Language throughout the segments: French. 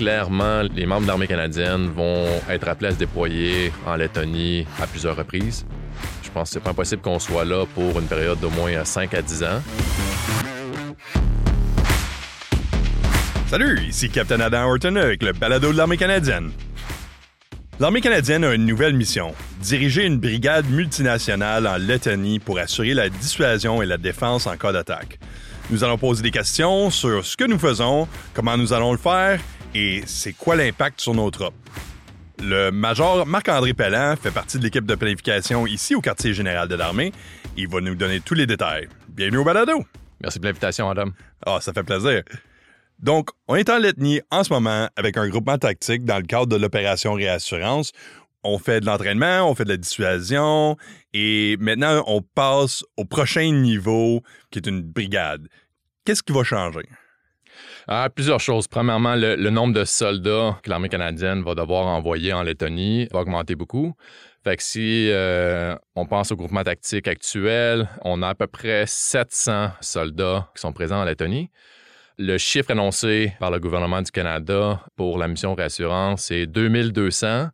clairement, les membres de l'armée canadienne vont être appelés à se déployer en Lettonie à plusieurs reprises. Je pense que c'est pas impossible qu'on soit là pour une période d'au moins 5 à 10 ans. Salut, ici Captain Adam Horton avec le balado de l'armée canadienne. L'armée canadienne a une nouvelle mission, diriger une brigade multinationale en Lettonie pour assurer la dissuasion et la défense en cas d'attaque. Nous allons poser des questions sur ce que nous faisons, comment nous allons le faire et c'est quoi l'impact sur nos troupes? Le major Marc-André Pellan fait partie de l'équipe de planification ici au quartier général de l'armée. Il va nous donner tous les détails. Bienvenue au balado. Merci de l'invitation, Adam. Ah, ça fait plaisir. Donc, on est en Lettonie en ce moment avec un groupement tactique dans le cadre de l'opération Réassurance. On fait de l'entraînement, on fait de la dissuasion et maintenant on passe au prochain niveau qui est une brigade. Qu'est-ce qui va changer? Ah, plusieurs choses. Premièrement, le, nombre de soldats que l'armée canadienne va devoir envoyer en Lettonie va augmenter beaucoup. Fait que si euh, on pense au groupement tactique actuel, on a à peu près 700 soldats qui sont présents en Lettonie. Le chiffre annoncé par le gouvernement du Canada pour la mission réassurance, c'est 2200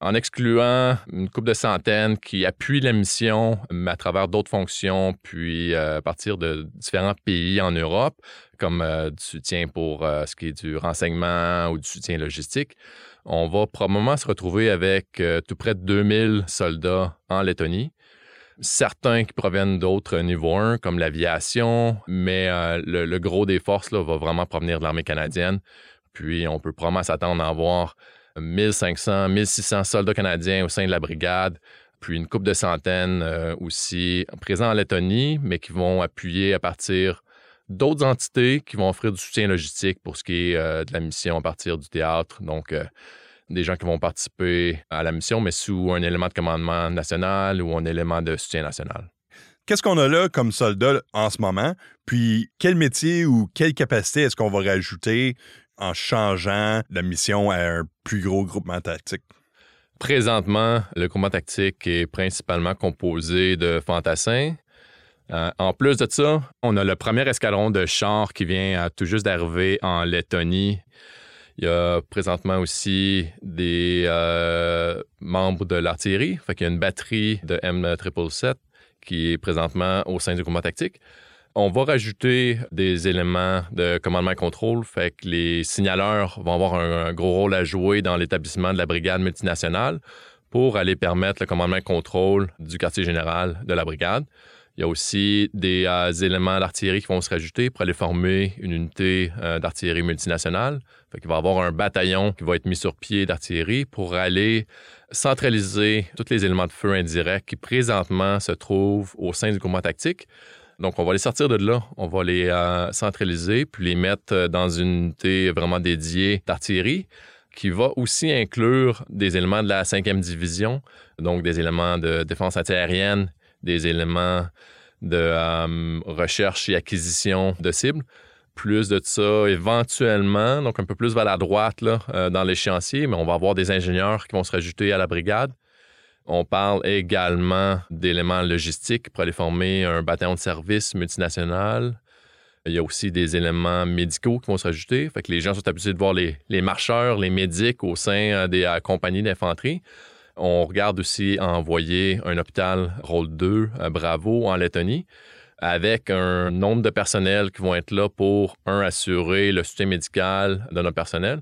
en excluant une couple de centaines qui appuient la mission, à travers d'autres fonctions, puis euh, à partir de différents pays en Europe, comme euh, du soutien pour euh, ce qui est du renseignement ou du soutien logistique. On va probablement se retrouver avec tout près de 2000 soldats en Lettonie certains qui proviennent d'autres niveaux 1, comme l'aviation, mais le, gros des forces là, va vraiment provenir de l'armée canadienne. Puis on peut probablement s'attendre à avoir 1500, 1600 soldats canadiens au sein de la brigade, puis une coupe de centaines euh, aussi présents en Lettonie, mais qui vont appuyer à partir d'autres entités qui vont offrir du soutien logistique pour ce qui est euh, de la mission à partir du théâtre. Donc, euh, des gens qui vont participer à la mission, mais sous un élément de commandement national ou un élément de soutien national. Qu'est-ce qu'on a là comme soldat en ce moment? Puis, quel métier ou quelle capacité est-ce qu'on va rajouter en changeant la mission à un plus gros groupement tactique? Présentement, le groupement tactique est principalement composé de fantassins. Euh, en plus de ça, on a le premier escadron de chars qui vient tout juste d'arriver en Lettonie. Il y a présentement aussi des euh, membres de l'artillerie. Fait qu'il y a une batterie de M777 qui est présentement au sein du groupement tactique. On va rajouter des éléments de commandement et contrôle, fait que les signaleurs vont avoir un, gros rôle à jouer dans l'établissement de la brigade multinationale pour aller permettre le commandement et contrôle du quartier général de la brigade. Il y a aussi des euh, éléments d'artillerie qui vont se rajouter pour aller former une unité euh, d'artillerie multinationale. Fait qu'il va y avoir un bataillon qui va être mis sur pied d'artillerie pour aller centraliser tous les éléments de feu indirects qui présentement se trouvent au sein du commandement tactique. Donc, on va les sortir de là, on va les euh, centraliser, puis les mettre euh, dans une unité vraiment dédiée d'artillerie qui va aussi inclure des éléments de la 5e division, donc des éléments de défense antiaérienne, des éléments de euh, recherche et acquisition de cibles. Plus de ça, éventuellement, donc un peu plus vers la droite là, dans l'échéancier, mais on va avoir des ingénieurs qui vont se rajouter à la brigade. On parle également d'éléments logistiques pour aller former un bataillon de service multinational. Il y a aussi des éléments médicaux qui vont se rajouter. Fait les gens sont habitués de voir les, marcheurs, les médics au sein euh, des euh, compagnies d'infanterie. On regarde aussi envoyer un hôpital rôle 2 à Bravo en Lettonie avec un nombre de personnels qui vont être là pour, un, assurer le soutien médical de notre personnel,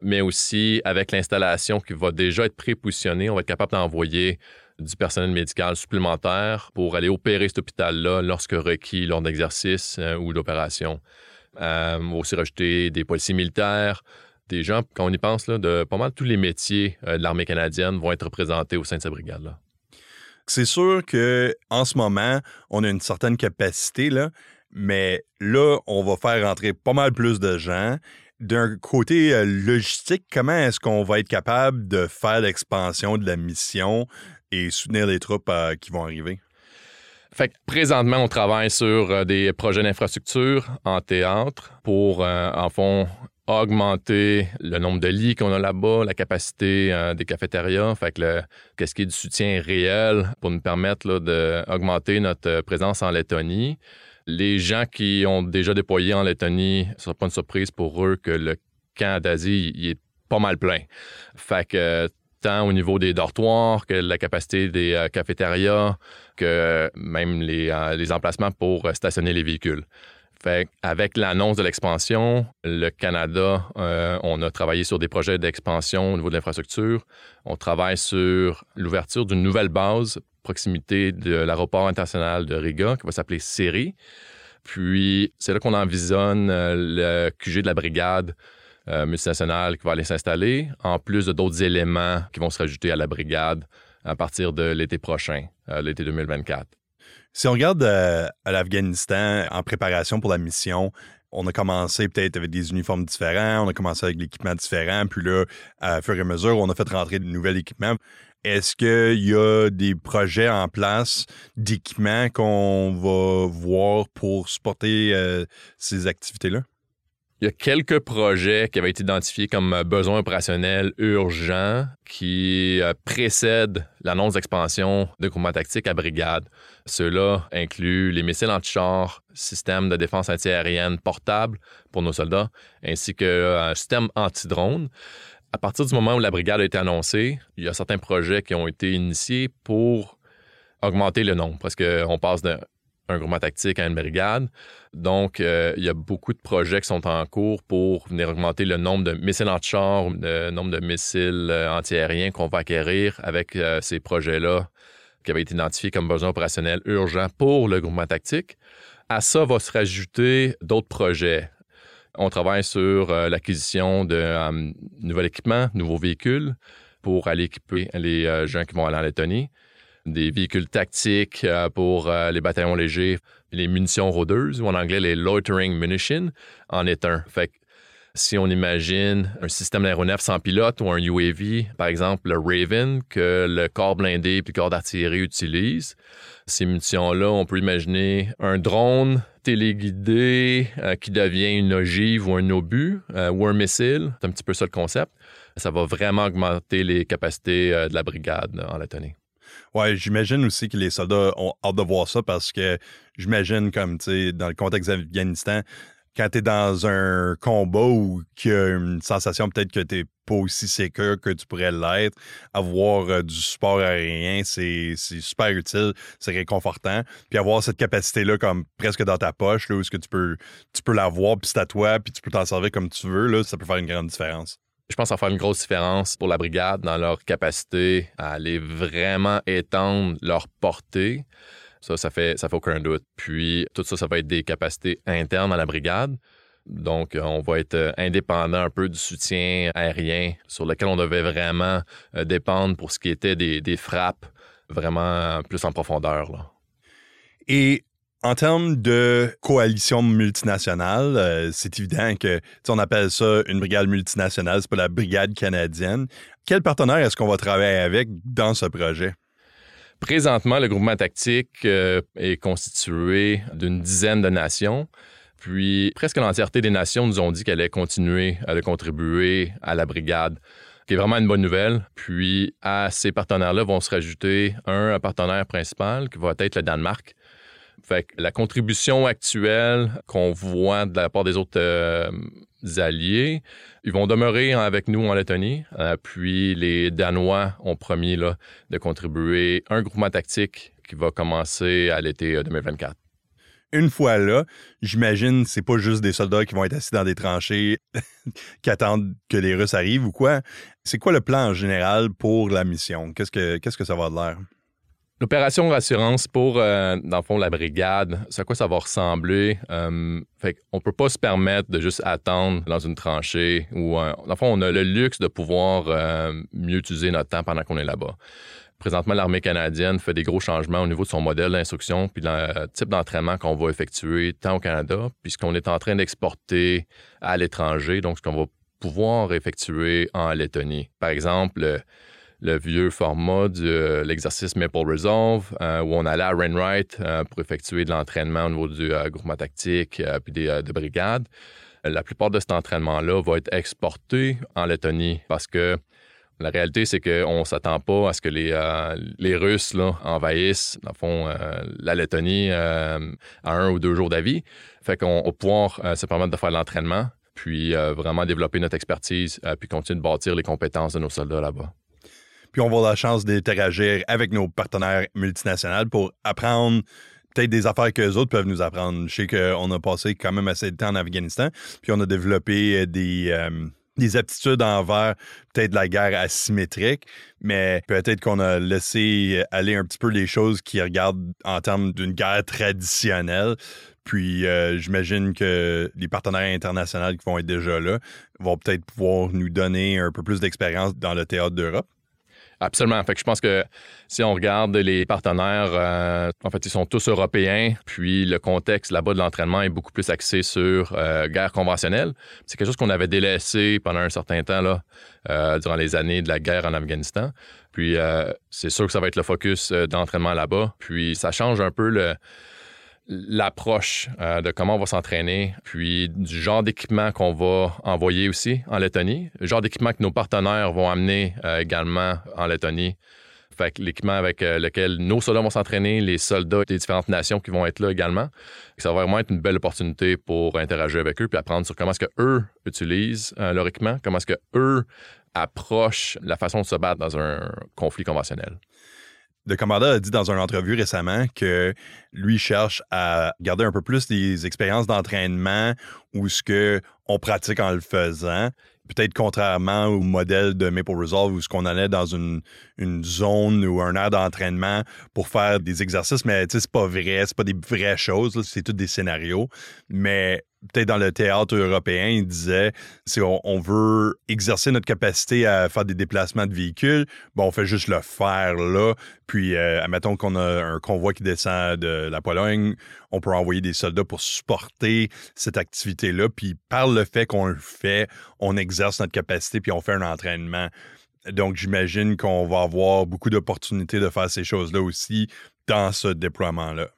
mais aussi avec l'installation qui va déjà être prépositionnée, on va être capable d'envoyer du personnel médical supplémentaire pour aller opérer cet hôpital-là lorsque requis lors d'exercices euh, ou d'opérations. Euh, on va aussi rajouter des policiers militaires, des gens, quand on y pense, de pas mal tous les métiers euh, de l'armée canadienne vont être représentés au sein de cette brigade-là. C'est sûr que en ce moment, on a une certaine capacité, là, mais là, on va faire rentrer pas mal plus de gens d'un côté euh, logistique, comment est-ce qu'on va être capable de faire l'expansion de la mission et soutenir les troupes euh, qui vont arriver? Fait que présentement, on travaille sur euh, des projets d'infrastructure en théâtre pour, en fond, augmenter le nombre de lits qu'on a là-bas, la capacité des cafétérias, fait que qu'est-ce qui est du soutien réel pour nous permettre d'augmenter notre présence en Lettonie. Les gens qui ont déjà déployé en Lettonie, ce sera pas une surprise pour eux que le camp d'Asie, est pas mal plein. Fait que tant au niveau des dortoirs que la capacité des euh, cafétérias, que même les, euh, emplacements pour stationner les véhicules. Fait avec l'annonce de l'expansion, le Canada, euh, on a travaillé sur des projets d'expansion au niveau de l'infrastructure. On travaille sur l'ouverture d'une nouvelle base proximité de l'aéroport international de Riga qui va s'appeler Siri. Puis c'est là qu'on envisionne le QG de la brigade euh, multinationale qui va aller s'installer, en plus de d'autres éléments qui vont se rajouter à la brigade à partir de l'été prochain, euh, l'été 2024. Si on regarde euh, l'Afghanistan en préparation pour la mission, on a commencé peut-être avec des uniformes différents, on a commencé avec l'équipement différent, puis là, à fur et à mesure, on a fait rentrer de nouvel équipement. Est-ce qu'il y a des projets en place d'équipement qu'on va voir pour supporter ces activités-là? Il y a quelques projets qui avaient été identifiés comme euh, besoins opérationnels urgents qui euh, précèdent l'annonce d'expansion de groupement tactique à brigade. Ceux-là incluent les missiles anti-char, système de défense antiaérienne portable pour nos soldats, ainsi qu'un euh, système anti-drone. À partir du moment où la brigade a été annoncée, il y a certains projets qui ont été initiés pour augmenter le nombre, parce qu'on passe de un groupement tactique à une brigade. Donc, euh, il y a beaucoup de projets qui sont en cours pour venir augmenter le nombre de missiles anti-char, le nombre de missiles euh, antiaériens qu'on va acquérir avec euh, ces projets-là qui avaient été identifiés comme besoins opérationnels urgents pour le groupement tactique. À ça va se rajouter d'autres projets. On travaille sur l'acquisition de nouveaux équipements, nouveaux véhicules pour aller équiper les gens qui vont aller en Lettonie des véhicules tactiques euh, pour euh, les bataillons légers, les munitions rôdeuses, ou en anglais les loitering munitions, en est un. Fait si on imagine un système d'aéronef sans pilote ou un UAV, par exemple le Raven, que le corps blindé puis le corps d'artillerie utilise, ces munitions-là, on peut imaginer un drone téléguidé euh, qui devient une ogive ou un obus ou un missile. C'est un petit peu ça le concept. Ça va vraiment augmenter les capacités de la brigade en Lettonie. Ouais, j'imagine aussi que les soldats ont hâte de voir ça parce que j'imagine, comme, tu sais, dans le contexte d'Afghanistan, quand tu es dans un combat ou qu'il y a une sensation peut-être que tu pas aussi sécure que tu pourrais l'être, avoir euh, du support aérien, c'est super utile, c'est réconfortant. Puis avoir cette capacité-là comme presque dans ta poche, là, où -ce que tu peux, tu peux l'avoir, puis c'est à toi, puis tu peux t'en servir comme tu veux, là, ça peut faire une grande différence je pense que ça va faire une grosse différence pour la brigade dans leur capacité à aller vraiment étendre leur portée. Ça, ça fait, ça fait aucun doute. Puis, tout ça, ça va être des capacités internes à la brigade. Donc, on va être indépendant un peu du soutien aérien sur lequel on devait vraiment euh, dépendre pour ce qui était des, frappes vraiment plus en profondeur. Là. Et en termes de coalition multinationale, euh, c'est évident que on appelle ça une brigade multinationale, c'est pas la brigade canadienne. Quel partenaire est-ce qu'on va travailler avec dans ce projet? Présentement, le groupement tactique euh, est constitué d'une dizaine de nations. Puis presque l'entièreté des nations nous ont dit qu'elle allait continuer à contribuer à la brigade qui est vraiment une bonne nouvelle. Puis à ces partenaires-là vont se rajouter un partenaire principal qui va être le Danemark, fait la contribution actuelle qu'on voit de la part des autres euh, alliés, ils vont demeurer avec nous en Lettonie. Euh, puis les Danois ont promis de contribuer un groupement tactique qui va commencer à l'été 2024 euh, une fois là, j'imagine c'est pas juste des soldats qui vont être assis dans des tranchées qui attendent que les Russes arrivent ou quoi. C'est quoi le plan en général pour la mission? Qu'est-ce que, qu'est-ce que ça va de l'air? L'opération rassurance pour, euh, dans le fond, la brigade, c'est à quoi ça va ressembler? Euh, fait on peut pas se permettre de juste attendre dans une tranchée ou, dans le fond, on a le luxe de pouvoir euh, mieux utiliser notre temps pendant qu'on est là-bas. Présentement, l'armée canadienne fait des gros changements au niveau de son modèle d'instruction puis le type d'entraînement qu'on va effectuer tant au Canada, puisqu'on est en train d'exporter à l'étranger, donc ce qu'on va pouvoir effectuer en Lettonie. Par exemple, le vieux format de euh, l'exercice Maple Resolve, euh, où on allait à Rainwright euh, pour effectuer de l'entraînement au niveau du groupement tactique puis des de brigades. La plupart de cet entraînement-là va être exporté en Lettonie parce que la réalité, c'est qu'on ne s'attend pas à ce que les, les Russes là, envahissent, dans le fond, la Lettonie à un ou deux jours d'avis. Fait qu'on va pouvoir se permettre de faire l'entraînement puis vraiment développer notre expertise, puis continuer de bâtir les compétences de nos soldats là-bas. Puis on va avoir la chance d'interagir avec nos partenaires multinationaux pour apprendre peut-être des affaires que les autres peuvent nous apprendre. Je sais qu'on a passé quand même assez de temps en Afghanistan, puis on a développé des, des aptitudes envers peut-être la guerre asymétrique, mais peut-être qu'on a laissé aller un petit peu les choses qui regardent en termes d'une guerre traditionnelle. Puis euh, j'imagine que les partenaires internationaux qui vont être déjà là vont peut-être pouvoir nous donner un peu plus d'expérience dans le théâtre d'Europe. Absolument. Fait je pense que si on regarde les partenaires, euh, en fait, ils sont tous européens, puis le contexte là-bas de l'entraînement est beaucoup plus axé sur euh, guerre conventionnelle. C'est quelque chose qu'on avait délaissé pendant un certain temps là, euh, durant les années de la guerre en Afghanistan. Puis c'est sûr que ça va être le focus d'entraînement là-bas. Puis ça change un peu le l'approche euh, de comment on va s'entraîner, puis du genre d'équipement qu'on va envoyer aussi en Lettonie, le genre d'équipement que nos partenaires vont amener euh, également en Lettonie. Fait que l'équipement avec euh, lequel nos soldats vont s'entraîner, les soldats des différentes nations qui vont être là également. Ça va vraiment être une belle opportunité pour interagir avec eux puis apprendre sur comment est-ce que eux utilisent leur équipement, comment est-ce que eux approchent la façon de se battre dans un conflit conventionnel. Le commandant a dit dans une entrevue récemment que lui cherche à garder un peu plus des expériences d'entraînement ou ce que on pratique en le faisant. Peut-être contrairement au modèle de Maple Resolve où ce qu'on allait dans une, zone ou un aire d'entraînement pour faire des exercices, mais c'est pas vrai, c'est pas des vraies choses, c'est tout des scénarios. Mais peut-être dans le théâtre européen, il disait si on, veut exercer notre capacité à faire des déplacements de véhicules, bon, on fait juste le faire là. Puis, euh, admettons qu'on a un convoi qui descend de la Pologne, on peut envoyer des soldats pour supporter cette activité-là. Puis, par le fait qu'on le fait, on exerce notre capacité puis on fait un entraînement. Donc, j'imagine qu'on va avoir beaucoup d'opportunités de faire ces choses-là aussi dans ce déploiement-là.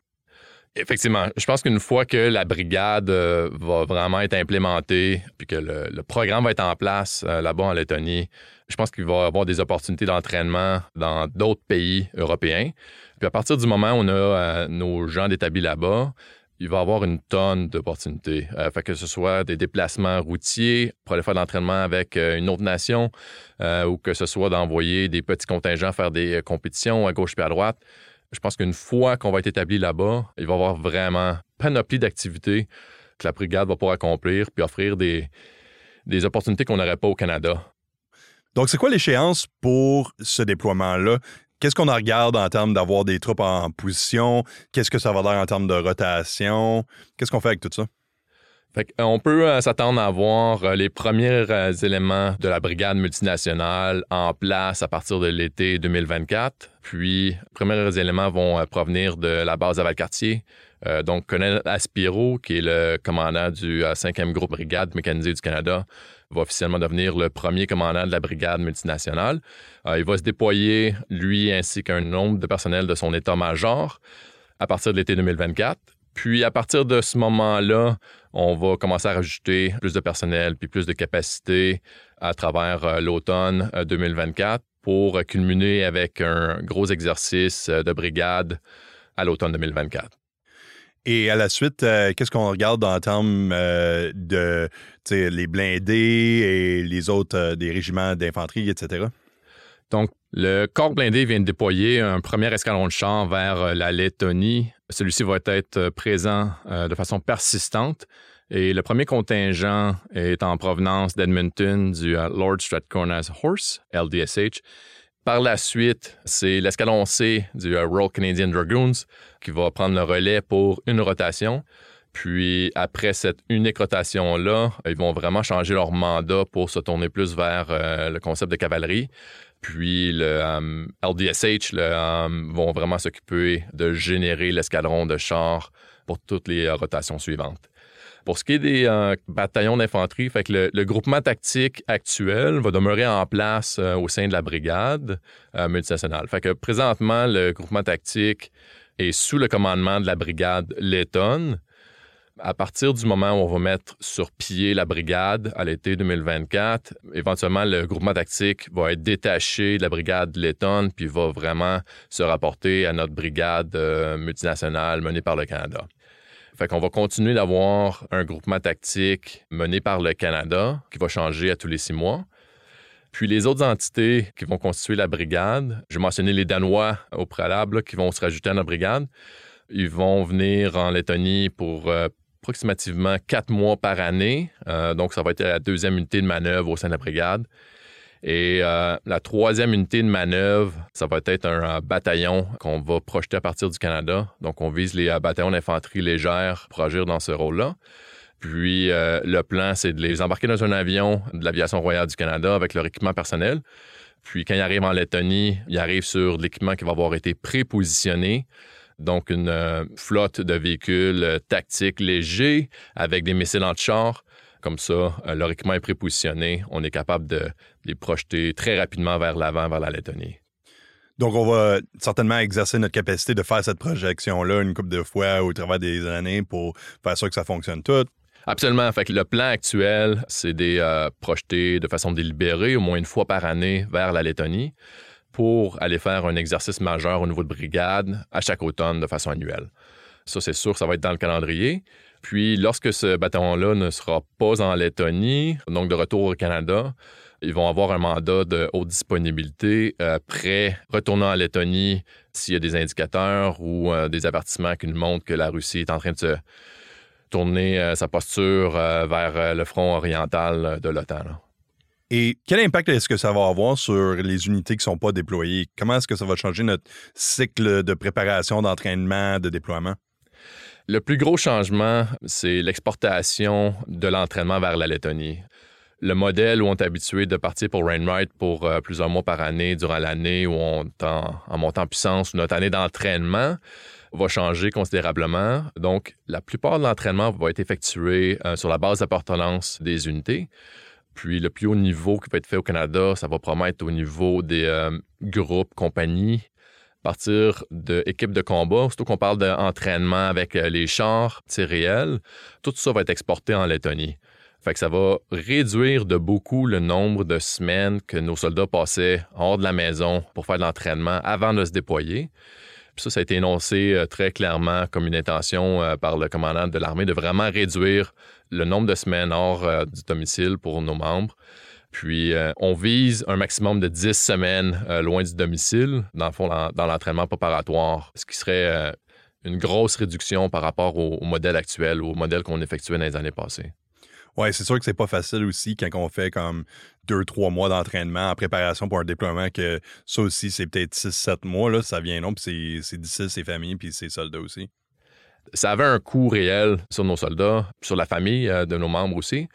Effectivement. Je pense qu'une fois que la brigade euh, va vraiment être implémentée, puis que le, programme va être en place euh, là-bas en Lettonie, je pense qu'il va y avoir des opportunités d'entraînement dans d'autres pays européens. Puis à partir du moment où on a euh, nos gens d'établis là-bas, il va y avoir une tonne d'opportunités. que ce soit des déplacements routiers pour aller faire de l'entraînement avec une autre nation, ou que ce soit d'envoyer des petits contingents faire des compétitions à gauche et à droite. Je pense qu'une fois qu'on va être établi là-bas, il va y avoir vraiment panoplie d'activités que la brigade va pouvoir accomplir puis offrir des, des opportunités qu'on n'aurait pas au Canada. Donc, c'est quoi l'échéance pour ce déploiement-là? Qu'est-ce qu'on regarde en termes d'avoir des troupes en position? Qu'est-ce que ça va dire en termes de rotation? Qu'est-ce qu'on fait avec tout ça? Euh, on peut euh, s'attendre à voir euh, les premiers éléments de la brigade multinationale en place à partir de l'été 2024. Puis, les premiers éléments vont provenir de la base à Valcartier. donc, Colonel Aspiro, qui est le commandant du 5e groupe brigade mécanisée du Canada, va officiellement devenir le premier commandant de la brigade multinationale. il va se déployer, lui ainsi qu'un nombre de personnel de son état-major à partir de l'été 2024. Puis à partir de ce moment-là, on va commencer à rajouter plus de personnel puis plus de capacité à travers euh, l'automne 2024 euh, pour culminer avec un gros exercice euh, de brigade à l'automne 2024. Et à la suite, qu'est-ce qu'on regarde en termes de les blindés et les autres des régiments d'infanterie, etc.? Donc, le corps blindé vient de déployer un premier escalon de char vers la Lettonie celui-ci va être euh, présent euh, de façon persistante. Et le premier contingent est en provenance d'Edmonton du euh, Lord Strathcorna's Horse, LDSH. Par la suite, c'est l'escalon C du Royal Canadian Dragoons qui va prendre le relais pour une rotation. Puis après cette unique rotation-là, ils vont vraiment changer leur mandat pour se tourner plus vers le concept de cavalerie. Puis le LDSH euh, vont vraiment s'occuper de générer l'escadron de chars pour toutes les euh, rotations suivantes. Pour ce qui est des euh, bataillons d'infanterie, le, groupement tactique actuel va demeurer en place au sein de la brigade multinationale. Fait que présentement, le groupement tactique est sous le commandement de la brigade lettonne, à partir du moment où on va mettre sur pied la brigade à l'été 2024, éventuellement, le groupement tactique va être détaché de la brigade lettonne puis va vraiment se rapporter à notre brigade euh, multinationale menée par le Canada. Fait qu'on va continuer d'avoir un groupement tactique mené par le Canada qui va changer à tous les six mois. Puis les autres entités qui vont constituer la brigade, j'ai mentionné les Danois au préalable qui vont se rajouter à la brigade. Ils vont venir en Lettonie pour euh, approximativement quatre mois par année. Euh, donc, ça va être la deuxième unité de manœuvre au sein de la brigade. Et euh, la troisième unité de manœuvre, ça va être un bataillon qu'on va projeter à partir du Canada. Donc, on vise les bataillons d'infanterie légère pour agir dans ce rôle-là. Puis, le plan, c'est de les embarquer dans un avion de l'Aviation royale du Canada avec leur équipement personnel. Puis, quand ils arrivent en Lettonie, ils arrivent sur l'équipement qui va avoir été prépositionné donc une euh, flotte de véhicules euh, tactiques légers avec des missiles anti-char. Comme ça, euh, leur équipement est prépositionné. On est capable de les projeter très rapidement vers l'avant, vers la Lettonie. Donc, on va certainement exercer notre capacité de faire cette projection-là une couple de fois au travers des années pour faire sûr que ça fonctionne tout. Absolument. Fait que le plan actuel, c'est de projeter de façon délibérée, au moins une fois par année, vers la Lettonie pour aller faire un exercice majeur au niveau de brigade à chaque automne de façon annuelle. Ça, c'est sûr, ça va être dans le calendrier. Puis, lorsque ce bataillon-là ne sera pas en Lettonie, donc de retour au Canada, ils vont avoir un mandat de haute disponibilité, euh, prêt, retournant en Lettonie s'il y a des indicateurs ou euh, des avertissements qui nous montrent que la Russie est en train de se tourner euh, sa posture vers le front oriental de l'OTAN. Et quel impact est-ce que ça va avoir sur les unités qui ne sont pas déployées? Comment est-ce que ça va changer notre cycle de préparation, d'entraînement, de déploiement? Le plus gros changement, c'est l'exportation de l'entraînement vers la Lettonie. Le modèle où on est habitué de partir pour Rainwright pour euh, plusieurs mois par année durant l'année où on est en, montant en puissance, notre année d'entraînement va changer considérablement. Donc, la plupart de l'entraînement va être effectué euh, sur la base d'appartenance des unités. Puis le plus haut niveau qui peut être fait au Canada, ça va promettre au niveau des euh, groupes, compagnies, partir d'équipes de combat, surtout qu'on parle d'entraînement avec euh, les chars, c'est réel, tout ça va être exporté en Lettonie. Fait ça va réduire de beaucoup le nombre de semaines que nos soldats passaient hors de la maison pour faire de l'entraînement avant de se déployer. Ça, ça a été énoncé euh, très clairement comme une intention par le commandant de l'armée de vraiment réduire le nombre de semaines hors euh, du domicile pour nos membres. Puis, euh, on vise un maximum de 10 semaines euh, loin du domicile, dans le fond, dans, l'entraînement préparatoire, ce qui serait une grosse réduction par rapport au, modèle actuel, au modèle qu'on effectuait dans les années passées. Oui, c'est sûr que c'est pas facile aussi quand on fait comme deux, trois mois d'entraînement en préparation pour un déploiement, que ça aussi, c'est peut-être six, sept mois, là, ça vient long, puis c'est difficile, ses familles, puis ses soldats aussi ça avait un coût réel sur nos soldats, sur la famille euh, de nos membres aussi.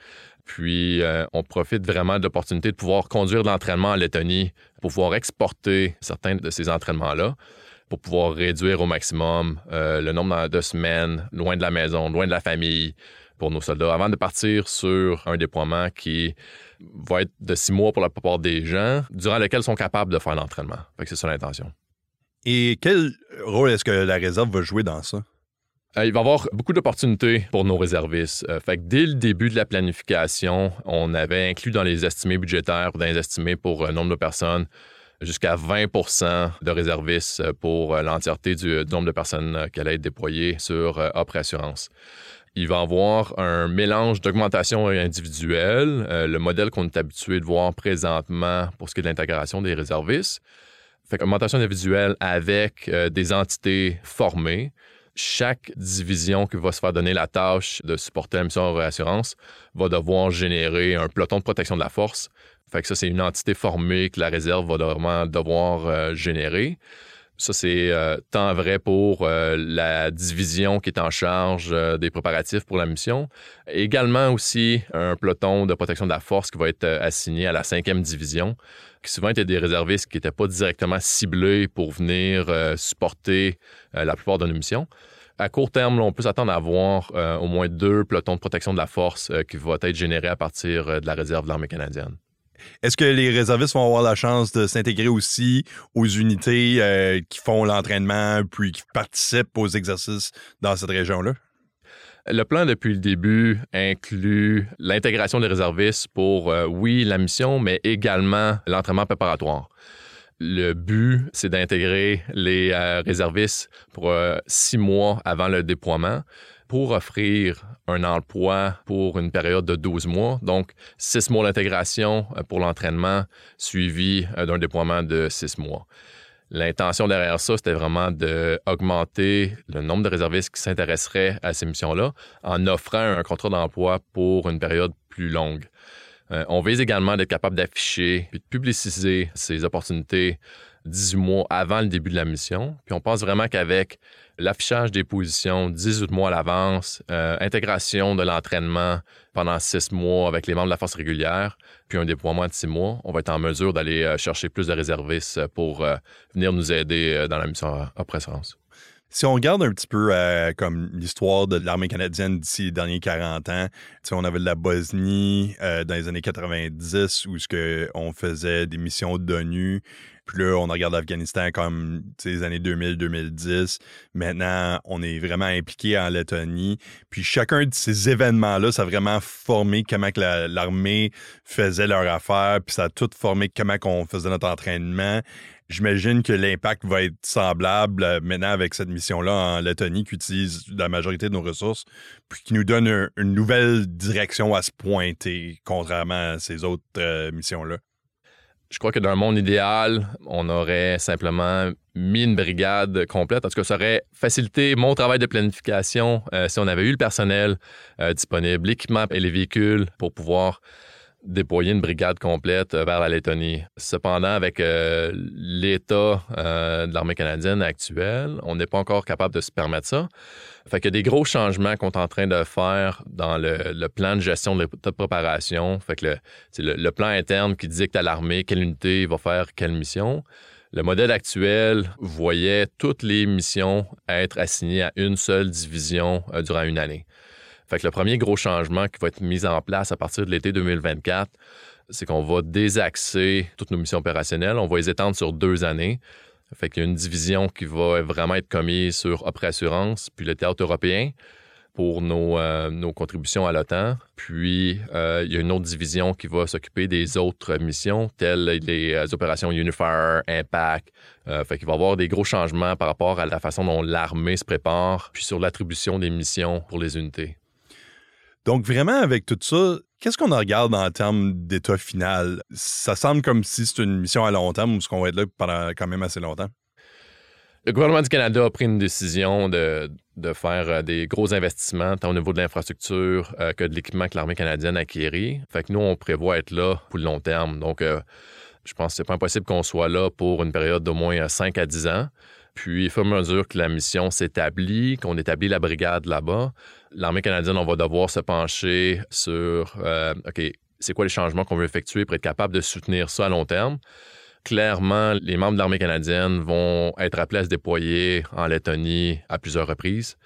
Puis, euh, on profite vraiment de l'opportunité de pouvoir conduire de l'entraînement en Lettonie pour pouvoir exporter certains de ces entraînements-là pour pouvoir réduire au maximum euh, le nombre de semaines loin de la maison, loin de la famille pour nos soldats avant de partir sur un déploiement qui va être de six mois pour la plupart des gens, durant lequel ils sont capables de faire l'entraînement. c'est ça l'intention. Et quel rôle est-ce que la réserve va jouer dans ça? Euh, il va y avoir beaucoup d'opportunités pour nos réservistes. Euh, fait que dès le début de la planification, on avait inclus dans les estimés budgétaires, dans les estimés pour un nombre de personnes, jusqu'à 20% de réservistes pour l'entièreté du, nombre de personnes qui allaient être déployées sur Opre Assurance. Il va avoir un mélange d'augmentation individuelle, euh, le modèle qu'on est habitué de voir présentement pour ce qui est de l'intégration des réservistes. Fait qu'augmentation individuelle avec des entités formées, chaque division qui va se faire donner la tâche de supporter la mission en réassurance va devoir générer un peloton de protection de la force. Fait que ça, c'est une entité formée que la réserve va devoir, devoir euh, générer. Ça, c'est euh, tant vrai pour euh, la division qui est en charge des préparatifs pour la mission. Également aussi un peloton de protection de la force qui va être assigné à la cinquième division, qui souvent étaient des réservistes qui n'étaient pas directement ciblés pour venir euh, supporter euh, la plupart de nos missions. À court terme, on peut s'attendre à avoir euh, au moins deux pelotons de protection de la force qui vont être générés à partir de la réserve de l'armée canadienne. Est-ce que les réservistes vont avoir la chance de s'intégrer aussi aux unités qui font l'entraînement puis qui participent aux exercices dans cette région-là? Le plan depuis le début inclut l'intégration des réservistes pour, euh, oui, la mission, mais également l'entraînement préparatoire. Le but, c'est d'intégrer les euh, réservistes pour euh, six mois avant le déploiement pour offrir un emploi pour une période de 12 mois. Donc, six mois d'intégration euh, pour l'entraînement suivi d'un déploiement de six mois. L'intention derrière ça, c'était vraiment d'augmenter le nombre de réservistes qui s'intéresseraient à ces missions-là en offrant un contrat d'emploi pour une période plus longue. Euh, on vise également d'être capable d'afficher et de publiciser ces opportunités 18 mois avant le début de la mission. Puis on pense vraiment qu'avec l'affichage des positions 18 mois à l'avance, euh, intégration de l'entraînement pendant 6 mois avec les membres de la force régulière, puis un déploiement de 6 mois, on va être en mesure d'aller euh, chercher plus de réservistes pour venir nous aider dans la mission à présence. Si on regarde un petit peu euh, comme l'histoire de l'armée canadienne d'ici les derniers 40 ans, on avait de la Bosnie euh, dans les années 90 où ce que on faisait des missions d'ONU. Puis là, on regarde l'Afghanistan comme les années 2000-2010. Maintenant, on est vraiment impliqué en Lettonie. Puis chacun de ces événements-là, ça a vraiment formé comment l'armée faisait leur affaire. Puis ça a tout formé comment qu'on faisait notre entraînement. J'imagine que l'impact va être semblable euh, maintenant avec cette mission-là en Lettonie qui utilise la majorité de nos ressources, puis qui nous donne une nouvelle direction à se pointer, contrairement à ces autres euh, missions-là. Je crois que dans un monde idéal, on aurait simplement mis une brigade complète. En tout cas, ça aurait facilité mon travail de planification euh, si on avait eu le personnel disponible, l'équipement et les véhicules pour pouvoir déployer une brigade complète euh, vers la Lettonie. Cependant, avec euh, l'état euh, de l'armée canadienne actuelle, on n'est pas encore capable de se permettre ça. Fait qu'il y des gros changements qu'on est en train de faire dans le, plan de gestion de l'état préparation. Fait que le, le, plan interne qui dicte à l'armée quelle unité va faire quelle mission. Le modèle actuel voyait toutes les missions être assignées à une seule division durant une année. Fait que le premier gros changement qui va être mis en place à partir de l'été 2024, c'est qu'on va désaxer toutes nos missions opérationnelles. On va les étendre sur deux années. Fait qu'il y a une division qui va vraiment être commise sur Opéra Assurance, puis le théâtre européen pour nos, euh, contributions à l'OTAN. Puis, euh, il y a une autre division qui va s'occuper des autres missions, telles les euh, opérations Unifier, Impact. fait qu'il va y avoir des gros changements par rapport à la façon dont l'armée se prépare, puis sur l'attribution des missions pour les unités. Donc, vraiment, avec tout ça, qu'est-ce qu'on regarde en termes d'état final? Ça semble comme si c'est une mission à long terme ou ce qu'on va être là pendant quand même assez longtemps? Le gouvernement du Canada a pris une décision de, faire euh, des gros investissements, tant au niveau de l'infrastructure euh, que de l'équipement que l'armée canadienne a acquéri. Fait que nous, on prévoit être là pour le long terme. Donc, euh, je pense que c'est pas impossible qu'on soit là pour une période d'au moins 5 à 10 ans. Puis, il faut mesure que la mission s'établit, qu'on établit la brigade là-bas, l'armée canadienne, on va devoir se pencher sur, euh, OK, c'est quoi les changements qu'on veut effectuer pour être capable de soutenir ça à long terme? Clairement, les membres de l'armée canadienne vont être appelés à se déployer en Lettonie à plusieurs reprises.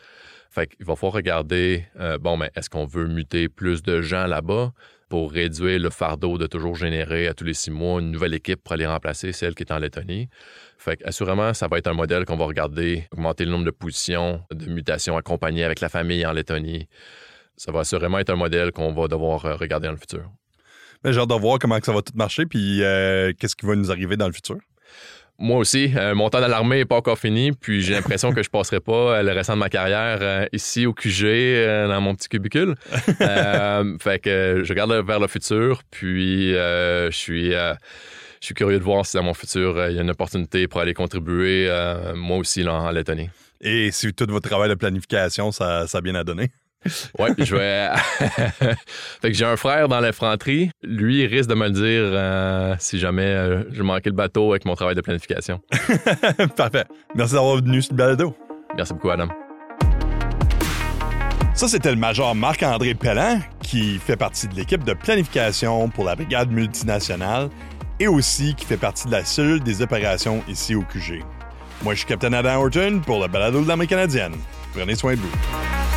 Fait qu'il va falloir regarder, euh, bon, mais est-ce qu'on veut muter plus de gens là-bas? Pour réduire le fardeau de toujours générer à tous les six mois une nouvelle équipe pour aller remplacer celle qui est en Lettonie? Fait assurément, ça va être un modèle qu'on va regarder, augmenter le nombre de positions de mutations accompagnées avec la famille en Lettonie. Ça va assurément être un modèle qu'on va devoir euh, regarder dans le futur. Mais j'ai hâte de voir comment ça va tout marcher, puis euh, qu'est-ce qui va nous arriver dans le futur. Moi aussi, euh, mon temps dans l'armée n'est pas encore fini, puis j'ai l'impression que je passerai pas le restant de ma carrière ici au QG, dans mon petit cubicule. fait que je regarde vers le futur, puis je suis je suis curieux de voir si dans mon futur, euh, il y a une opportunité pour aller contribuer, euh, moi aussi, là, en Lettonie. Et si tout votre travail de planification, ça, ça a bien à donner? Oui, je vais. fait que j'ai un frère dans l'infanterie. Lui, il risque de me le dire euh, si jamais je manquais le bateau avec mon travail de planification. Parfait. Merci d'avoir venu sur le balado. Merci beaucoup, Adam. Ça, c'était le major Marc-André Pellan, qui fait partie de l'équipe de planification pour la brigade multinationale et aussi qui fait partie de la cellule des opérations ici au QG. Moi, je suis Capitaine Adam Horton pour le balado de l'armée canadienne. Prenez soin de vous.